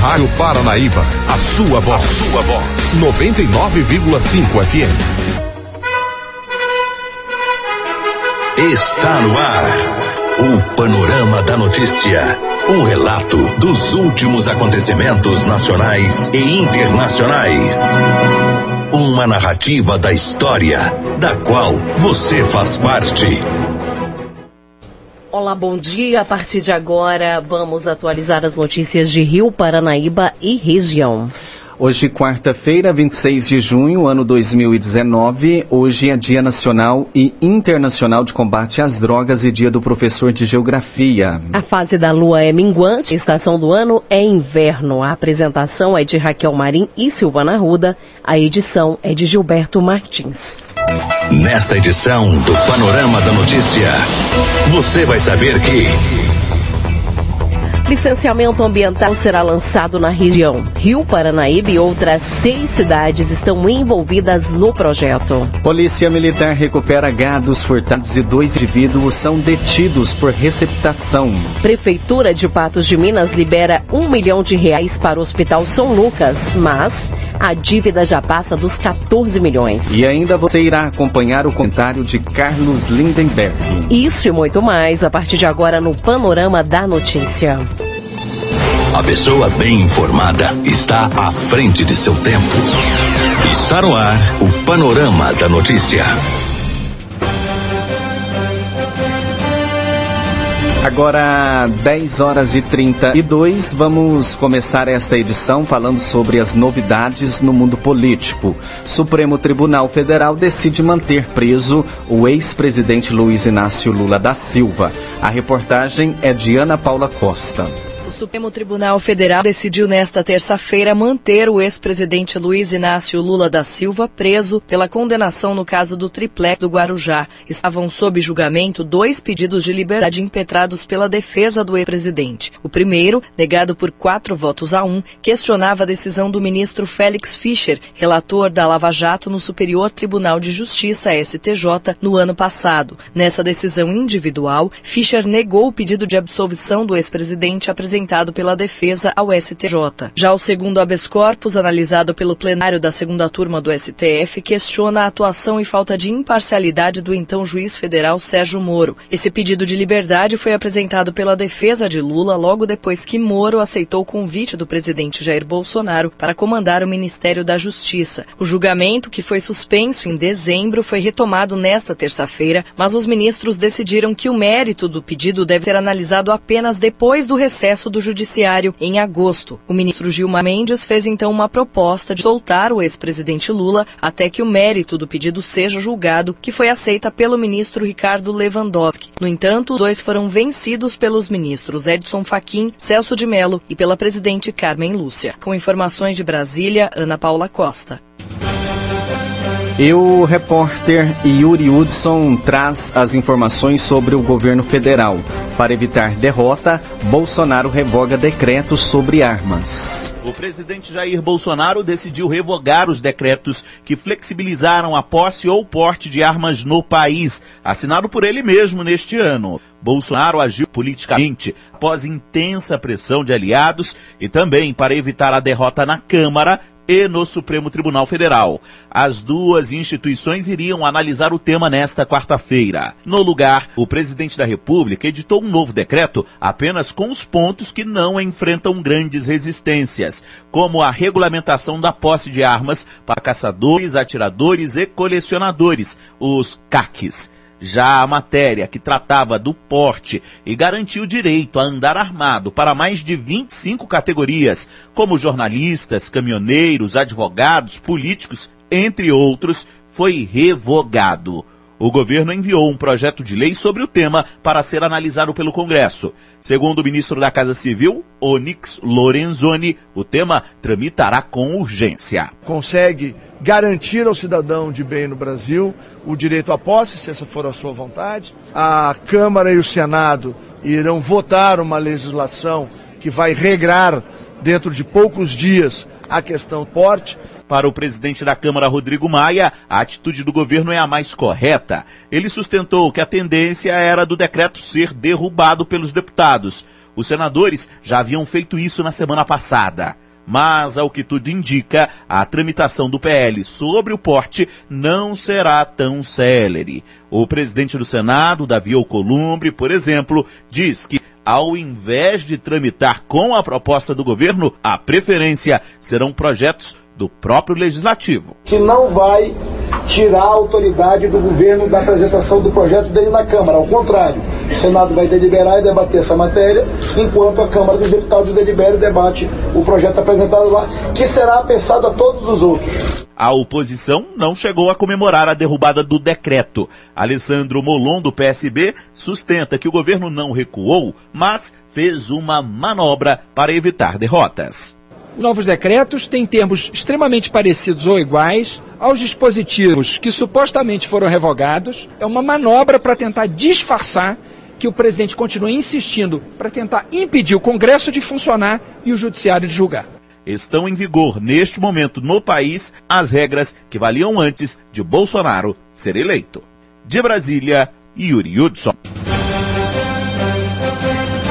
Rádio Paranaíba, a sua voz. A sua voz. 99,5 FM. Está no ar. O Panorama da Notícia. Um relato dos últimos acontecimentos nacionais e internacionais. Uma narrativa da história, da qual você faz parte. Olá, bom dia. A partir de agora, vamos atualizar as notícias de Rio, Paranaíba e região. Hoje, quarta-feira, 26 de junho, ano 2019. Hoje é Dia Nacional e Internacional de Combate às Drogas e Dia do Professor de Geografia. A fase da lua é minguante, a estação do ano é inverno. A apresentação é de Raquel Marim e Silvana Ruda. A edição é de Gilberto Martins. Nesta edição do Panorama da Notícia, você vai saber que. Licenciamento ambiental será lançado na região. Rio Paranaíba e outras seis cidades estão envolvidas no projeto. Polícia Militar recupera gados furtados e dois indivíduos são detidos por receptação. Prefeitura de Patos de Minas libera um milhão de reais para o Hospital São Lucas, mas a dívida já passa dos 14 milhões. E ainda você irá acompanhar o comentário de Carlos Lindenberg. Isso e muito mais a partir de agora no Panorama da Notícia. A pessoa bem informada está à frente de seu tempo. Está no ar o Panorama da Notícia. Agora, 10 horas e 32, vamos começar esta edição falando sobre as novidades no mundo político. Supremo Tribunal Federal decide manter preso o ex-presidente Luiz Inácio Lula da Silva. A reportagem é de Ana Paula Costa. O Supremo Tribunal Federal decidiu nesta terça-feira manter o ex-presidente Luiz Inácio Lula da Silva preso pela condenação no caso do triplex do Guarujá. Estavam sob julgamento dois pedidos de liberdade impetrados pela defesa do ex-presidente. O primeiro, negado por quatro votos a um, questionava a decisão do ministro Félix Fischer, relator da Lava Jato no Superior Tribunal de Justiça, STJ, no ano passado. Nessa decisão individual, Fischer negou o pedido de absolvição do ex-presidente apresentado apresentado pela defesa ao STJ. Já o segundo habeas corpus, analisado pelo plenário da segunda turma do STF, questiona a atuação e falta de imparcialidade do então juiz federal Sérgio Moro. Esse pedido de liberdade foi apresentado pela defesa de Lula logo depois que Moro aceitou o convite do presidente Jair Bolsonaro para comandar o Ministério da Justiça. O julgamento, que foi suspenso em dezembro, foi retomado nesta terça-feira, mas os ministros decidiram que o mérito do pedido deve ser analisado apenas depois do recesso do Judiciário em agosto. O ministro Gilmar Mendes fez então uma proposta de soltar o ex-presidente Lula até que o mérito do pedido seja julgado, que foi aceita pelo ministro Ricardo Lewandowski. No entanto, os dois foram vencidos pelos ministros Edson Fachin, Celso de Mello e pela presidente Carmen Lúcia. Com informações de Brasília, Ana Paula Costa. E o repórter Yuri Hudson traz as informações sobre o governo federal. Para evitar derrota, Bolsonaro revoga decretos sobre armas. O presidente Jair Bolsonaro decidiu revogar os decretos que flexibilizaram a posse ou porte de armas no país, assinado por ele mesmo neste ano. Bolsonaro agiu politicamente após intensa pressão de aliados e também para evitar a derrota na Câmara e no Supremo Tribunal Federal. As duas instituições iriam analisar o tema nesta quarta-feira. No lugar, o presidente da República editou um novo decreto apenas com os pontos que não enfrentam grandes resistências, como a regulamentação da posse de armas para caçadores, atiradores e colecionadores, os CACs. Já a matéria que tratava do porte e garantiu o direito a andar armado para mais de 25 categorias, como jornalistas, caminhoneiros, advogados, políticos, entre outros, foi revogado. O governo enviou um projeto de lei sobre o tema para ser analisado pelo Congresso. Segundo o ministro da Casa Civil, Onyx Lorenzoni, o tema tramitará com urgência. Consegue garantir ao cidadão de bem no Brasil o direito à posse, se essa for a sua vontade. A Câmara e o Senado irão votar uma legislação que vai regrar dentro de poucos dias a questão porte. Para o presidente da Câmara, Rodrigo Maia, a atitude do governo é a mais correta. Ele sustentou que a tendência era do decreto ser derrubado pelos deputados. Os senadores já haviam feito isso na semana passada. Mas, ao que tudo indica, a tramitação do PL sobre o porte não será tão célere. O presidente do Senado, Davi Alcolumbre, por exemplo, diz que ao invés de tramitar com a proposta do governo, a preferência serão projetos do próprio legislativo. Que não vai tirar a autoridade do governo da apresentação do projeto dele na Câmara. Ao contrário, o Senado vai deliberar e debater essa matéria, enquanto a Câmara dos Deputados delibera e debate o projeto apresentado lá, que será pensado a todos os outros. A oposição não chegou a comemorar a derrubada do decreto. Alessandro Molon, do PSB, sustenta que o governo não recuou, mas fez uma manobra para evitar derrotas. Novos decretos têm termos extremamente parecidos ou iguais aos dispositivos que supostamente foram revogados. É uma manobra para tentar disfarçar que o presidente continua insistindo para tentar impedir o Congresso de funcionar e o Judiciário de julgar. Estão em vigor neste momento no país as regras que valiam antes de Bolsonaro ser eleito. De Brasília, Yuri Hudson.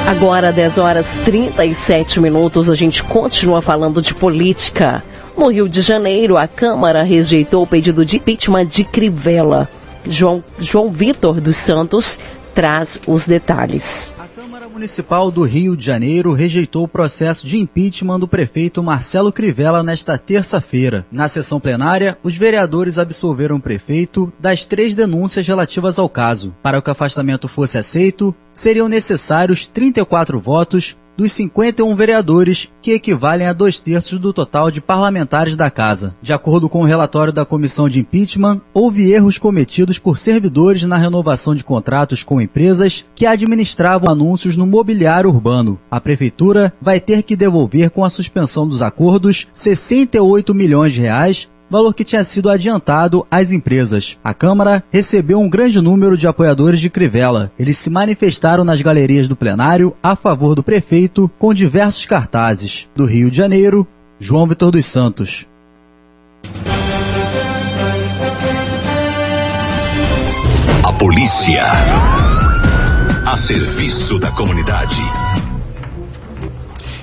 Agora, 10 horas 37 minutos, a gente continua falando de política. No Rio de Janeiro, a Câmara rejeitou o pedido de impeachment de Crivella. João, João Vitor dos Santos traz os detalhes. Municipal do Rio de Janeiro rejeitou o processo de impeachment do prefeito Marcelo Crivella nesta terça-feira. Na sessão plenária, os vereadores absolveram o prefeito das três denúncias relativas ao caso. Para que o afastamento fosse aceito, seriam necessários 34 votos dos 51 vereadores, que equivalem a dois terços do total de parlamentares da Casa. De acordo com o relatório da comissão de impeachment, houve erros cometidos por servidores na renovação de contratos com empresas que administravam anúncios no mobiliário urbano. A prefeitura vai ter que devolver com a suspensão dos acordos 68 milhões de reais valor que tinha sido adiantado às empresas. A Câmara recebeu um grande número de apoiadores de Crivella. Eles se manifestaram nas galerias do plenário a favor do prefeito com diversos cartazes. Do Rio de Janeiro, João Vitor dos Santos. A polícia a serviço da comunidade.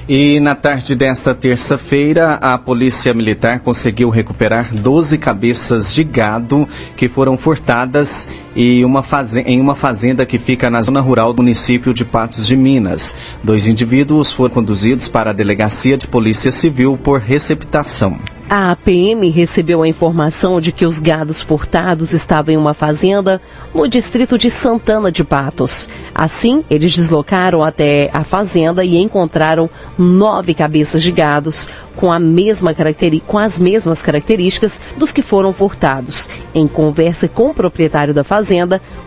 E na tarde desta terça-feira, a Polícia Militar conseguiu recuperar 12 cabeças de gado que foram furtadas em uma, em uma fazenda que fica na zona rural do município de Patos de Minas. Dois indivíduos foram conduzidos para a Delegacia de Polícia Civil por receptação. A APM recebeu a informação de que os gados furtados estavam em uma fazenda no distrito de Santana de Patos. Assim, eles deslocaram até a fazenda e encontraram nove cabeças de gados com, a mesma com as mesmas características dos que foram furtados. Em conversa com o proprietário da fazenda,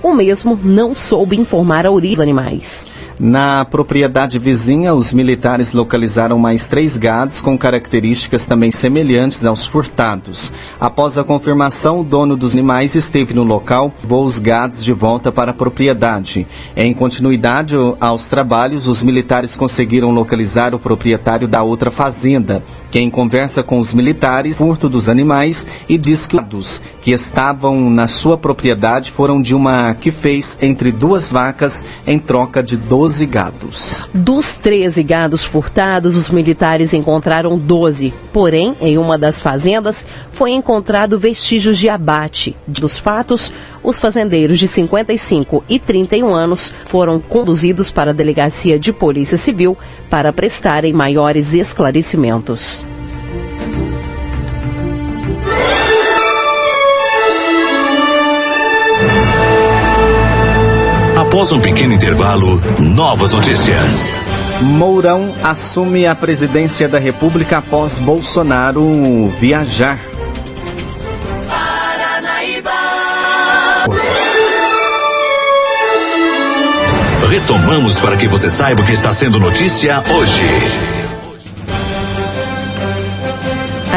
o mesmo não soube informar a origem dos animais. Na propriedade vizinha, os militares localizaram mais três gados com características também semelhantes aos furtados. Após a confirmação, o dono dos animais esteve no local, levou os gados de volta para a propriedade. Em continuidade aos trabalhos, os militares conseguiram localizar o proprietário da outra fazenda, quem conversa com os militares, furto dos animais e diz que os que estavam na sua propriedade foram de uma que fez entre duas vacas em troca de 12 12 gados. Dos 13 gados furtados, os militares encontraram 12. Porém, em uma das fazendas, foi encontrado vestígios de abate. Dos fatos, os fazendeiros de 55 e 31 anos foram conduzidos para a delegacia de Polícia Civil para prestarem maiores esclarecimentos. Após um pequeno intervalo, novas notícias. Mourão assume a presidência da República após Bolsonaro viajar. Paranaíba. Retomamos para que você saiba o que está sendo notícia hoje.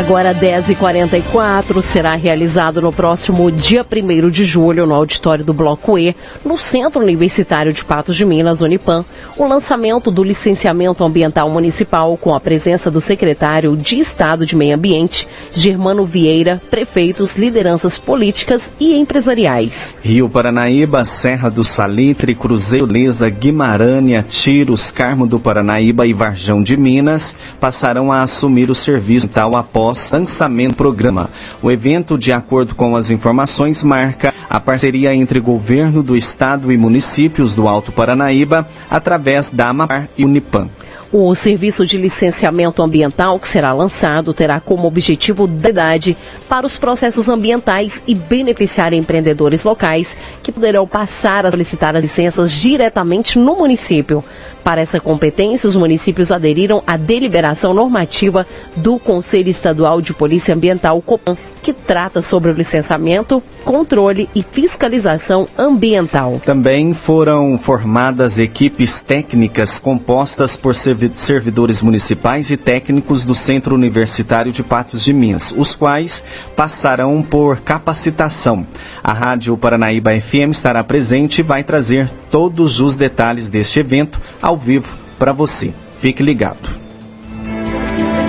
Agora 10h44 será realizado no próximo dia 1 de julho, no auditório do Bloco E, no Centro Universitário de Patos de Minas, Unipam, o lançamento do licenciamento ambiental municipal com a presença do secretário de Estado de Meio Ambiente, Germano Vieira, prefeitos, lideranças políticas e empresariais. Rio Paranaíba, Serra do Salitre, Cruzeiro, Lesa, Guimarães, Tiros, Carmo do Paranaíba e Varjão de Minas passarão a assumir o serviço tal após lançamento do programa. O evento, de acordo com as informações, marca a parceria entre governo do estado e municípios do Alto Paranaíba através da Amapar e Unipam. O serviço de licenciamento ambiental que será lançado terá como objetivo idade para os processos ambientais e beneficiar empreendedores locais que poderão passar a solicitar as licenças diretamente no município. Para essa competência, os municípios aderiram à deliberação normativa do Conselho Estadual de Polícia Ambiental, COPAN, que trata sobre o licenciamento, controle e fiscalização ambiental. Também foram formadas equipes técnicas compostas por servidores municipais e técnicos do Centro Universitário de Patos de Minas, os quais passarão por capacitação. A Rádio Paranaíba FM estará presente e vai trazer todos os detalhes deste evento ao vivo para você. Fique ligado.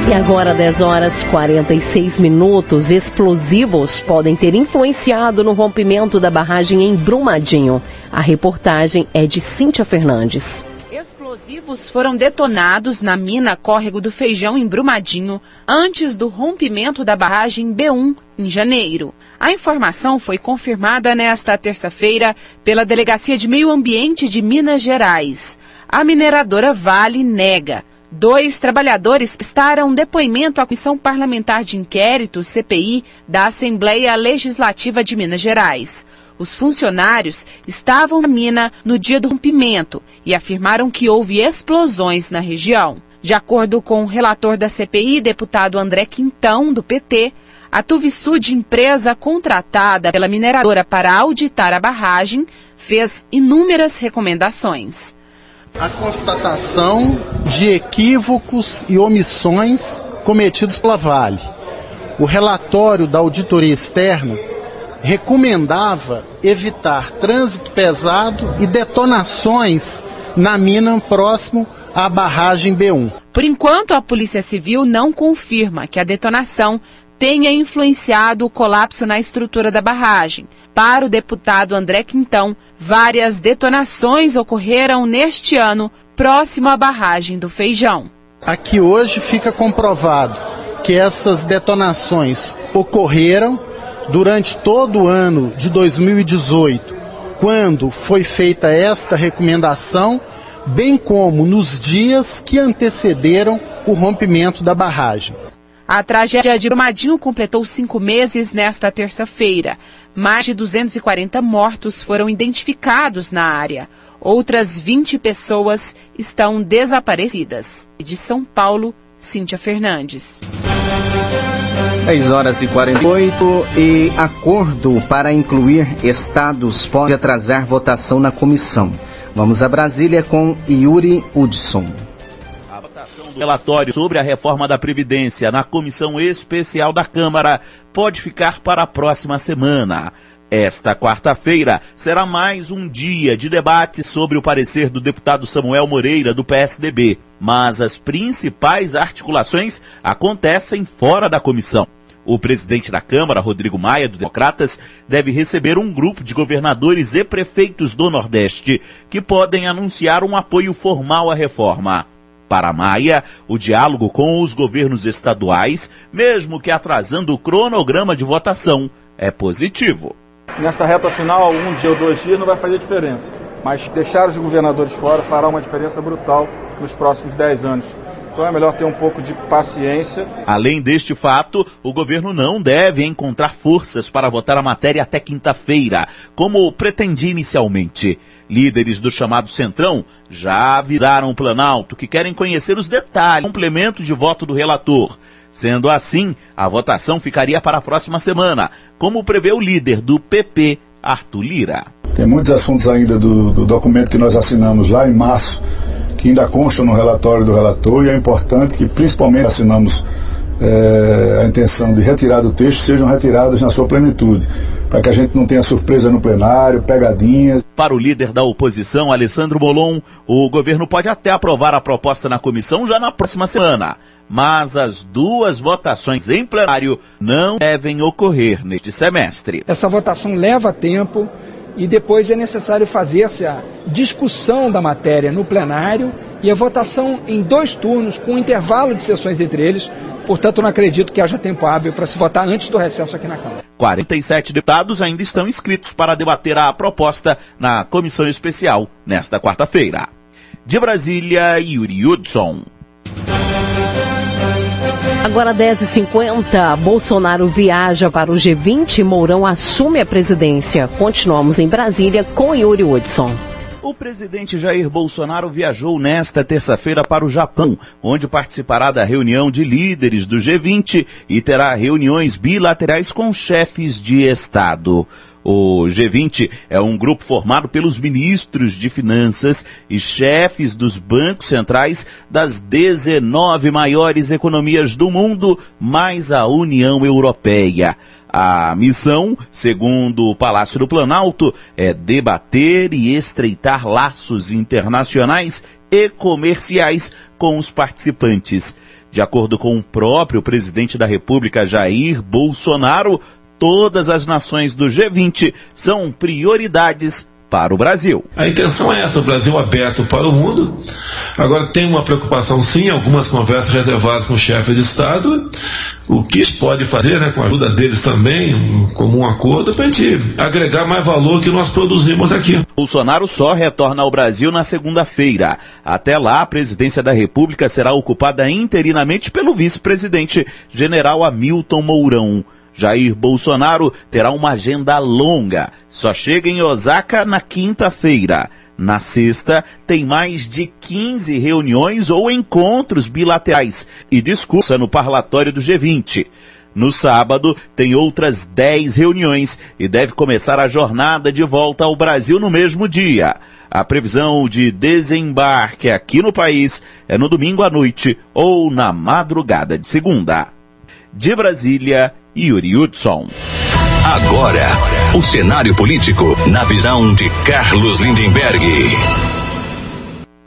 E agora, 10 horas 46 minutos, explosivos podem ter influenciado no rompimento da barragem em Brumadinho. A reportagem é de Cíntia Fernandes. Explosivos foram detonados na mina Córrego do Feijão em Brumadinho antes do rompimento da barragem B1 em janeiro. A informação foi confirmada nesta terça-feira pela Delegacia de Meio Ambiente de Minas Gerais. A mineradora Vale nega. Dois trabalhadores prestaram depoimento à Comissão Parlamentar de Inquérito, CPI, da Assembleia Legislativa de Minas Gerais. Os funcionários estavam na mina no dia do rompimento e afirmaram que houve explosões na região. De acordo com o relator da CPI, deputado André Quintão, do PT, a Tuvisud, empresa contratada pela mineradora para auditar a barragem, fez inúmeras recomendações a constatação de equívocos e omissões cometidos pela Vale. O relatório da auditoria externa recomendava evitar trânsito pesado e detonações na mina próximo à barragem B1. Por enquanto, a Polícia Civil não confirma que a detonação tenha influenciado o colapso na estrutura da barragem. Para o deputado André Quintão, várias detonações ocorreram neste ano próximo à barragem do Feijão. Aqui hoje fica comprovado que essas detonações ocorreram durante todo o ano de 2018, quando foi feita esta recomendação, bem como nos dias que antecederam o rompimento da barragem. A tragédia de Brumadinho completou cinco meses nesta terça-feira. Mais de 240 mortos foram identificados na área. Outras 20 pessoas estão desaparecidas. De São Paulo, Cíntia Fernandes. 10 horas e 48 e acordo para incluir estados pode atrasar votação na comissão. Vamos a Brasília com Yuri Hudson relatório sobre a reforma da Previdência na comissão especial da Câmara pode ficar para a próxima semana. Esta quarta-feira será mais um dia de debate sobre o parecer do deputado Samuel Moreira, do PSDB. Mas as principais articulações acontecem fora da comissão. O presidente da Câmara, Rodrigo Maia, do Democratas, deve receber um grupo de governadores e prefeitos do Nordeste que podem anunciar um apoio formal à reforma. Para Maia, o diálogo com os governos estaduais, mesmo que atrasando o cronograma de votação, é positivo. Nessa reta final, um dia ou dois dias não vai fazer diferença, mas deixar os governadores fora fará uma diferença brutal nos próximos dez anos. Então é melhor ter um pouco de paciência. Além deste fato, o governo não deve encontrar forças para votar a matéria até quinta-feira, como pretendia inicialmente. Líderes do chamado Centrão já avisaram o Planalto que querem conhecer os detalhes do complemento de voto do relator. Sendo assim, a votação ficaria para a próxima semana, como prevê o líder do PP, Arthur Lira. Tem muitos assuntos ainda do, do documento que nós assinamos lá em março, que ainda constam no relatório do relator, e é importante que, principalmente, assinamos é, a intenção de retirar do texto sejam retiradas na sua plenitude, para que a gente não tenha surpresa no plenário, pegadinhas. Para o líder da oposição, Alessandro Molon, o governo pode até aprovar a proposta na comissão já na próxima semana. Mas as duas votações em plenário não devem ocorrer neste semestre. Essa votação leva tempo e depois é necessário fazer essa discussão da matéria no plenário e a votação em dois turnos, com um intervalo de sessões entre eles. Portanto, não acredito que haja tempo hábil para se votar antes do recesso aqui na Câmara. 47 deputados ainda estão inscritos para debater a proposta na comissão especial nesta quarta-feira. De Brasília, Yuri Hudson. Agora 10h50, Bolsonaro viaja para o G20 e Mourão assume a presidência. Continuamos em Brasília com Yuri Hudson. O presidente Jair Bolsonaro viajou nesta terça-feira para o Japão, onde participará da reunião de líderes do G20 e terá reuniões bilaterais com chefes de Estado. O G20 é um grupo formado pelos ministros de finanças e chefes dos bancos centrais das 19 maiores economias do mundo, mais a União Europeia. A missão, segundo o Palácio do Planalto, é debater e estreitar laços internacionais e comerciais com os participantes. De acordo com o próprio presidente da República, Jair Bolsonaro, todas as nações do G20 são prioridades para o Brasil. A intenção é essa, o Brasil aberto para o mundo. Agora tem uma preocupação sim, algumas conversas reservadas com o chefe de Estado, o que pode fazer, né, com a ajuda deles também, um comum acordo, para a gente agregar mais valor que nós produzimos aqui. Bolsonaro só retorna ao Brasil na segunda-feira. Até lá, a presidência da República será ocupada interinamente pelo vice-presidente, general Hamilton Mourão. Jair Bolsonaro terá uma agenda longa. Só chega em Osaka na quinta-feira. Na sexta, tem mais de 15 reuniões ou encontros bilaterais e discursa no parlatório do G20. No sábado, tem outras 10 reuniões e deve começar a jornada de volta ao Brasil no mesmo dia. A previsão de desembarque aqui no país é no domingo à noite ou na madrugada de segunda. De Brasília, Yuri Hudson. Agora, o cenário político na visão de Carlos Lindenberg.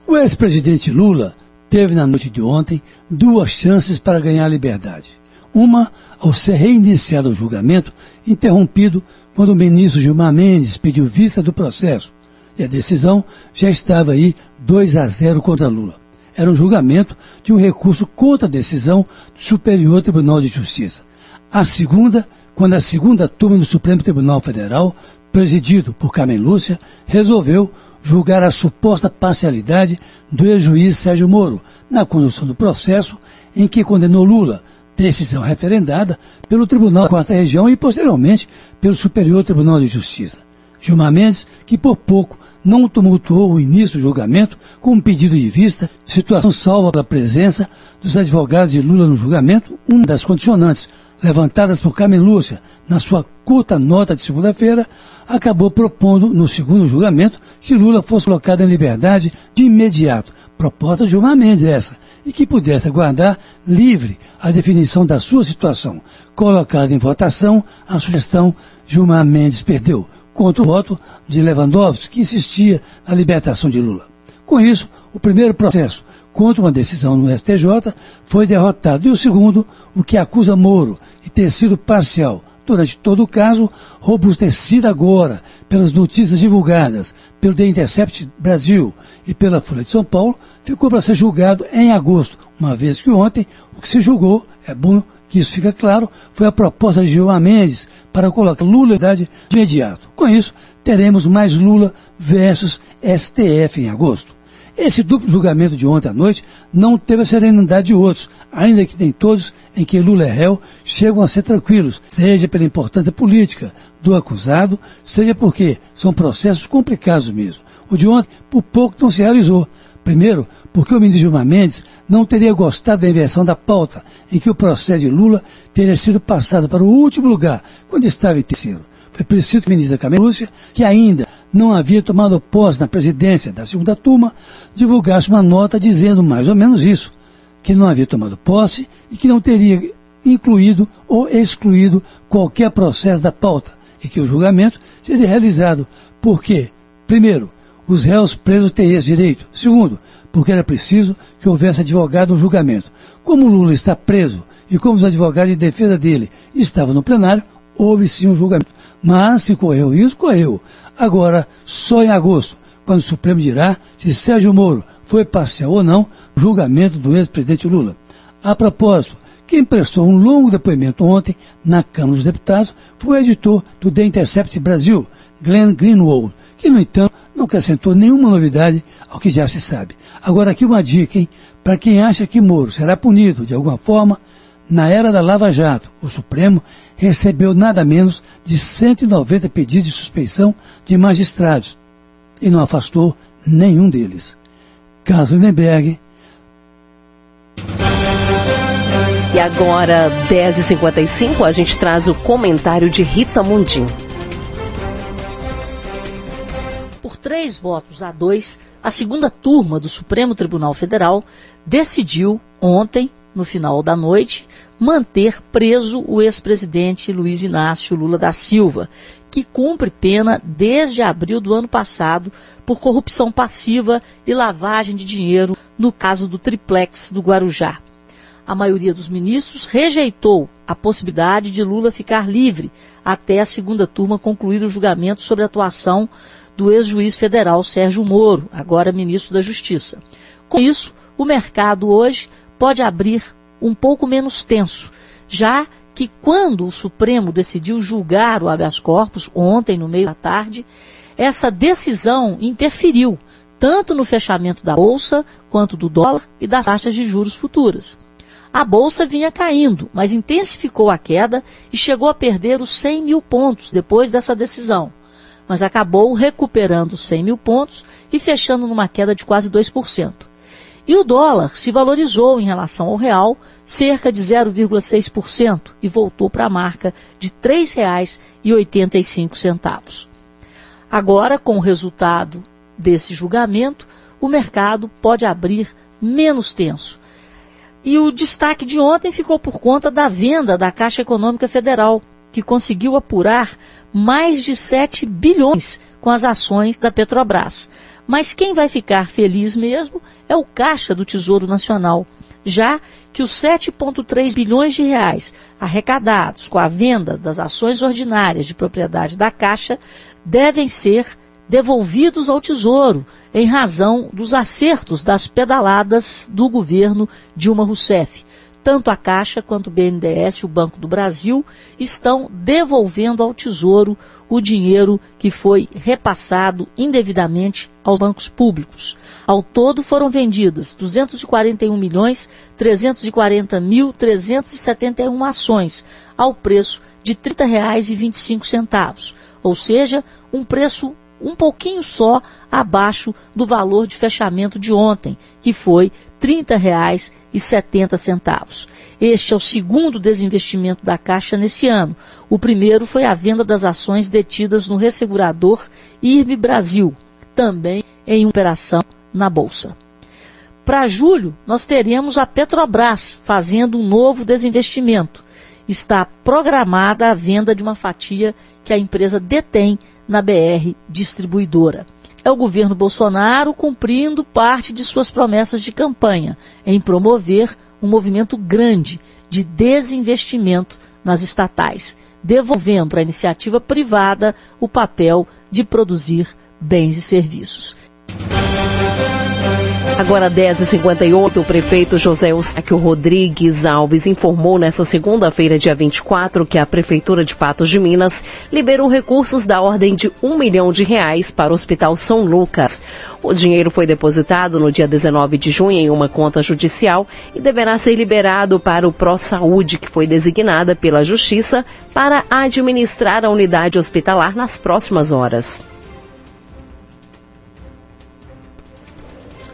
O ex-presidente Lula teve na noite de ontem duas chances para ganhar liberdade. Uma, ao ser reiniciado o julgamento, interrompido quando o ministro Gilmar Mendes pediu vista do processo. E a decisão já estava aí 2 a 0 contra Lula. Era um julgamento de um recurso contra a decisão do Superior Tribunal de Justiça. A segunda, quando a segunda turma do Supremo Tribunal Federal, presidido por Carmen Lúcia, resolveu julgar a suposta parcialidade do ex-juiz Sérgio Moro na condução do processo em que condenou Lula, decisão referendada pelo Tribunal da Quarta Região e, posteriormente, pelo Superior Tribunal de Justiça. Gilmar Mendes, que por pouco não tumultuou o início do julgamento com um pedido de vista, situação salva pela presença dos advogados de Lula no julgamento, uma das condicionantes levantadas por Carmen Lúcia na sua curta nota de segunda-feira, acabou propondo, no segundo julgamento, que Lula fosse colocado em liberdade de imediato. Proposta de Gilmar Mendes essa, e que pudesse aguardar livre a definição da sua situação. Colocada em votação, a sugestão Gilmar Mendes perdeu, contra o voto de Lewandowski, que insistia na libertação de Lula. Com isso, o primeiro processo contra uma decisão no STJ foi derrotado. E o segundo, o que acusa Moro de ter sido parcial durante todo o caso, robustecido agora pelas notícias divulgadas pelo The Intercept Brasil e pela Folha de São Paulo, ficou para ser julgado em agosto, uma vez que ontem o que se julgou, é bom que isso fica claro, foi a proposta de Gilmar Mendes para colocar Lula de imediato. Com isso, teremos mais Lula versus STF em agosto. Esse duplo julgamento de ontem à noite não teve a serenidade de outros, ainda que nem todos em que Lula é réu chegam a ser tranquilos, seja pela importância política do acusado, seja porque são processos complicados mesmo. O de ontem, por pouco, não se realizou. Primeiro, porque o ministro Gilmar Mendes não teria gostado da inversão da pauta, em que o processo de Lula teria sido passado para o último lugar, quando estava em terceiro. Foi preciso que o ministro da Câmara Lúcia, que ainda não havia tomado posse na presidência da segunda turma, divulgasse uma nota dizendo mais ou menos isso, que não havia tomado posse e que não teria incluído ou excluído qualquer processo da pauta e que o julgamento seria realizado porque, primeiro, os réus presos têm esse direito. Segundo, porque era preciso que houvesse advogado no julgamento. Como Lula está preso e como os advogados de defesa dele estavam no plenário, houve sim um julgamento. Mas se correu isso, correu. Agora, só em agosto, quando o Supremo dirá se Sérgio Moro foi parcial ou não, julgamento do ex-presidente Lula. A propósito, quem prestou um longo depoimento ontem na Câmara dos Deputados foi o editor do The Intercept Brasil, Glenn Greenwald, que, no entanto, não acrescentou nenhuma novidade ao que já se sabe. Agora, aqui uma dica, hein? Para quem acha que Moro será punido de alguma forma, na era da Lava Jato, o Supremo recebeu nada menos de 190 pedidos de suspeição de magistrados e não afastou nenhum deles. Carlos Lindenberg. E agora, 10h55, a gente traz o comentário de Rita Mundim. Por três votos a dois, a segunda turma do Supremo Tribunal Federal decidiu ontem, no final da noite, manter preso o ex-presidente Luiz Inácio Lula da Silva, que cumpre pena desde abril do ano passado por corrupção passiva e lavagem de dinheiro no caso do triplex do Guarujá. A maioria dos ministros rejeitou a possibilidade de Lula ficar livre até a segunda turma concluir o julgamento sobre a atuação do ex-juiz federal Sérgio Moro, agora ministro da Justiça. Com isso, o mercado hoje pode abrir um pouco menos tenso, já que quando o Supremo decidiu julgar o habeas corpus, ontem, no meio da tarde, essa decisão interferiu tanto no fechamento da Bolsa quanto do dólar e das taxas de juros futuras. A Bolsa vinha caindo, mas intensificou a queda e chegou a perder os 100 mil pontos depois dessa decisão, mas acabou recuperando 100 mil pontos e fechando numa queda de quase 2%. E o dólar se valorizou em relação ao real cerca de 0,6% e voltou para a marca de R$ 3,85. Agora, com o resultado desse julgamento, o mercado pode abrir menos tenso. E o destaque de ontem ficou por conta da venda da Caixa Econômica Federal, que conseguiu apurar mais de 7 bilhões com as ações da Petrobras. Mas quem vai ficar feliz mesmo é o Caixa do Tesouro Nacional, já que os 7,3 bilhões de reais arrecadados com a venda das ações ordinárias de propriedade da Caixa devem ser devolvidos ao Tesouro em razão dos acertos das pedaladas do governo Dilma Rousseff tanto a Caixa quanto o BNDES e o Banco do Brasil estão devolvendo ao Tesouro o dinheiro que foi repassado indevidamente aos bancos públicos. Ao todo foram vendidas 241 milhões 340 mil 371 ações ao preço de R$ 30,25, ou seja, um preço um pouquinho só abaixo do valor de fechamento de ontem, que foi R$ 30,70. Este é o segundo desinvestimento da Caixa nesse ano. O primeiro foi a venda das ações detidas no ressegurador IRB Brasil, também em operação na Bolsa. Para julho, nós teremos a Petrobras fazendo um novo desinvestimento. Está programada a venda de uma fatia que a empresa detém na BR Distribuidora é o governo Bolsonaro cumprindo parte de suas promessas de campanha em promover um movimento grande de desinvestimento nas estatais, devolvendo a iniciativa privada o papel de produzir bens e serviços. Agora 10h58, o prefeito José Eustáquio Rodrigues Alves informou nesta segunda-feira, dia 24, que a Prefeitura de Patos de Minas liberou recursos da ordem de um milhão de reais para o Hospital São Lucas. O dinheiro foi depositado no dia 19 de junho em uma conta judicial e deverá ser liberado para o Pro Saúde, que foi designada pela Justiça para administrar a unidade hospitalar nas próximas horas.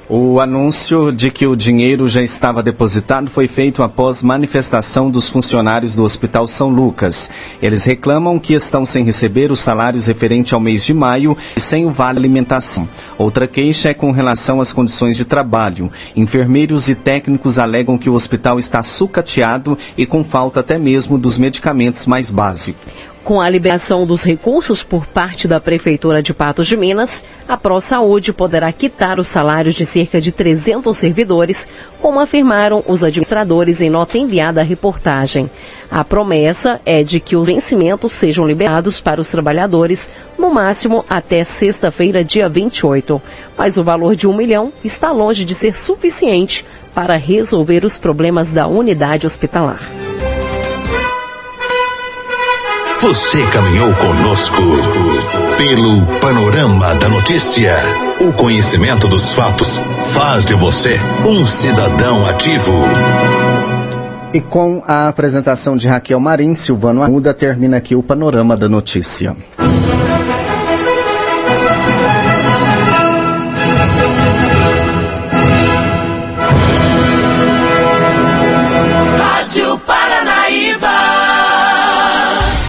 O anúncio de que o dinheiro já estava depositado foi feito após manifestação dos funcionários do Hospital São Lucas. Eles reclamam que estão sem receber os salários referente ao mês de maio e sem o vale alimentação. Outra queixa é com relação às condições de trabalho. Enfermeiros e técnicos alegam que o hospital está sucateado e com falta até mesmo dos medicamentos mais básicos. Com a liberação dos recursos por parte da Prefeitura de Patos de Minas, a ProSaúde poderá quitar os salários de cerca de 300 servidores, como afirmaram os administradores em nota enviada à reportagem. A promessa é de que os vencimentos sejam liberados para os trabalhadores, no máximo até sexta-feira, dia 28. Mas o valor de um milhão está longe de ser suficiente para resolver os problemas da unidade hospitalar. Você caminhou conosco pelo panorama da notícia. O conhecimento dos fatos faz de você um cidadão ativo. E com a apresentação de Raquel Marim, Silvano Arruda, termina aqui o panorama da notícia.